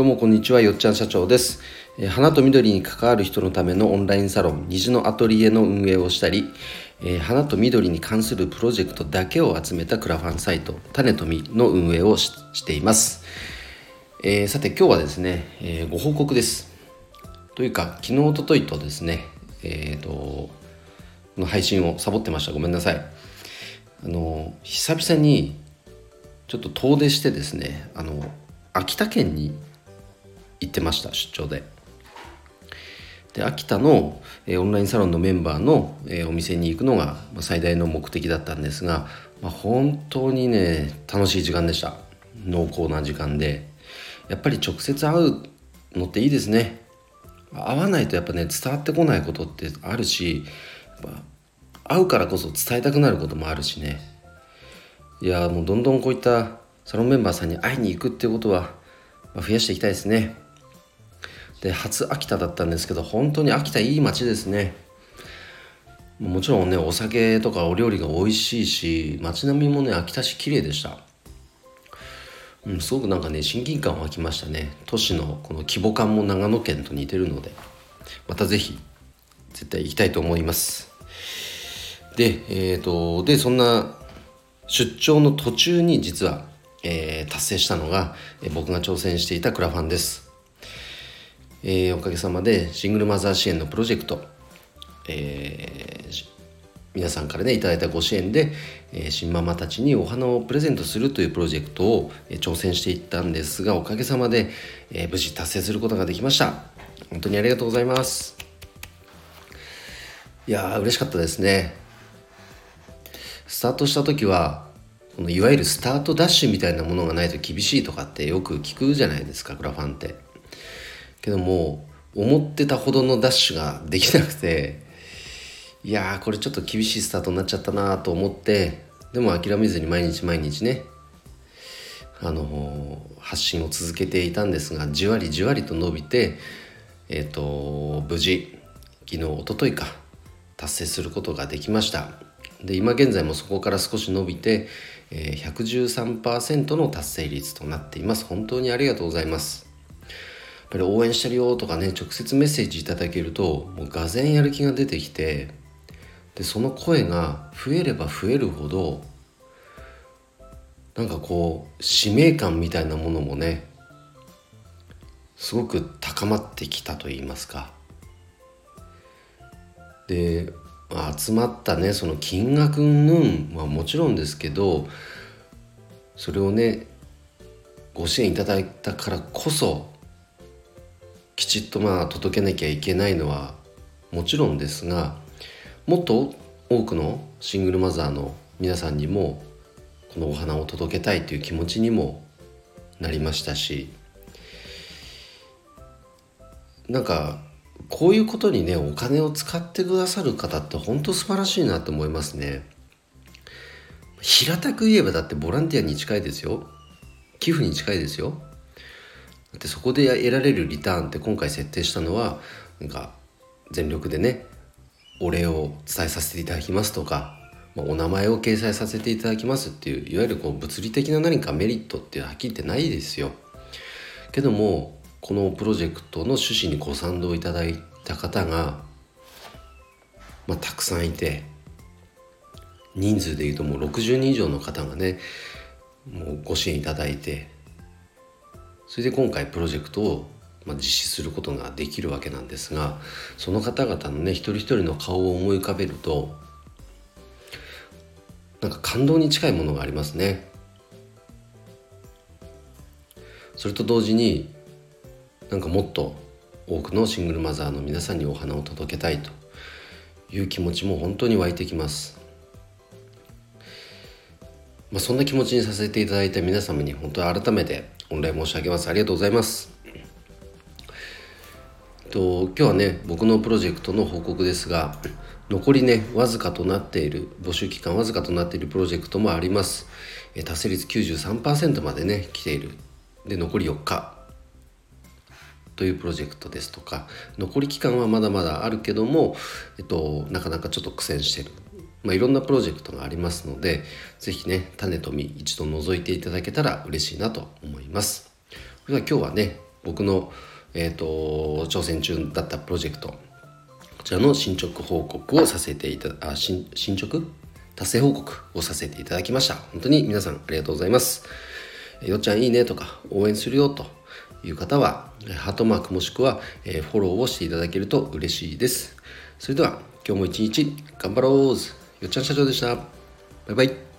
どうもこんにちはよっちゃん社長です、花と緑に関わる人のためのオンラインサロン虹のアトリエの運営をしたり、え花と緑に関するプロジェクトだけを集めたクラファンサイト種とみの運営をしています、えーさて今日はですね、えーご報告です。というか昨日おとといとですねえっ、との配信をサボってました。ごめんなさい。あの久々にちょっと遠出してですねあの秋田県に行ってました出張で。で秋田の、えーオンラインサロンのメンバーの、えーお店に行くのが、まあ、最大の目的だったんですが、まあ、本当にね楽しい時間でした。濃厚な時間で。やっぱり直接会うのっていいですね。会わないとやっぱね伝わってこないことってあるし会うからこそ伝えたくなることもあるしね。いやもうどんどんこういったサロンメンバーさんに会いに行くっていうことは、まあ増やしていきたいですね。で初秋田だったんですけど本当に秋田いい街ですね。もちろんねお酒とかお料理が美味しいし街並みもね秋田市綺麗でした。うん、すごくなんかね親近感湧きましたね。都市のこの規模感も長野県と似てるので。またぜひ絶対行きたいと思います。でえっ、とでそんな出張の途中に実は、えー達成したのが、えー僕が挑戦していたクラファンです、えーおかげさまでシングルマザー支援のプロジェクト、えー皆さんからねいただいたご支援で、えー新ママたちにお花をプレゼントするというプロジェクトを、え挑戦していったんですがおかげさまで、え無事達成することができました。本当にありがとうございます。いやー嬉しかったですね。スタートした時はこのいわゆるスタートダッシュみたいなものがないと厳しいとかってよく聞くじゃないですかクラファンって。けども思ってたほどのダッシュができなくていやーこれちょっと厳しいスタートになっちゃったなと思ってでも諦めずに毎日毎日ねあのー発信を続けていたんですがじわりじわりと伸びてえっ、と無事昨日一昨日か達成することができました。で今現在もそこから少し伸びて、えー113%の達成率となっています。本当にありがとうございます。ぱり応援してるよとかね直接メッセージいただけるともうがぜやる気が出てきてでその声が増えれば増えるほどなんかこう使命感みたいなものもねすごく高まってきたと言いますか。で、まあ集まったねその金額云々はもちろんですけどそれをねご支援いただいたからこそきちっとまあ届けなきゃいけないのはもちろんですがもっと多くのシングルマザーの皆さんにもこのお花を届けたいという気持ちにもなりましたしなんかこういうことにねお金を使ってくださる方って本当素晴らしいなと思いますね。平たく言えばだってボランティアに近いですよ。寄付に近いですよ。だってそこで得られるリターンって今回設定したのはなんか全力でねお礼を伝えさせていただきますとか、まあお名前を掲載させていただきますっていういわゆるこう物理的な何かメリットってはっきり言ってないですよ。けどもこのプロジェクトの趣旨にご賛同いただいた方が、まあ、たくさんいて人数でいうともう60人以上の方がねもうご支援いただいてそれで今回プロジェクトをまあ実施することができるわけなんですがその方々のね一人一人の顔を思い浮かべるとなんか感動に近いものがありますね。それと同時になんかもっと多くのシングルマザーの皆さんにお花を届けたいという気持ちも本当に湧いてきます。まあ、そんな気持ちにさせていただいた皆様に本当に改めて御礼申し上げます。ありがとうございます。と今日はね僕のプロジェクトの報告ですが残りねわずかとなっている募集期間わずかとなっているプロジェクトもあります。達成率93%までね来ている。で残り4日。というプロジェクトですとか。残り期間はまだまだあるけども、えっと、なかなかちょっと苦戦してる。まあ、いろんなプロジェクトがありますので是非ね種と実一度覗いていただけたら嬉しいなと思います。それでは今日はね僕の、えーと、挑戦中だったプロジェクトこちらの進捗報告をさせていたあ進進捗？達成報告をさせていただきました。本当に皆さんありがとうございます。よっちゃんいいねとか応援するよという方はハートマークもしくはフォローをしていただけると嬉しいです。それでは今日も一日頑張ろうよっちゃん社長でした。バイバイ。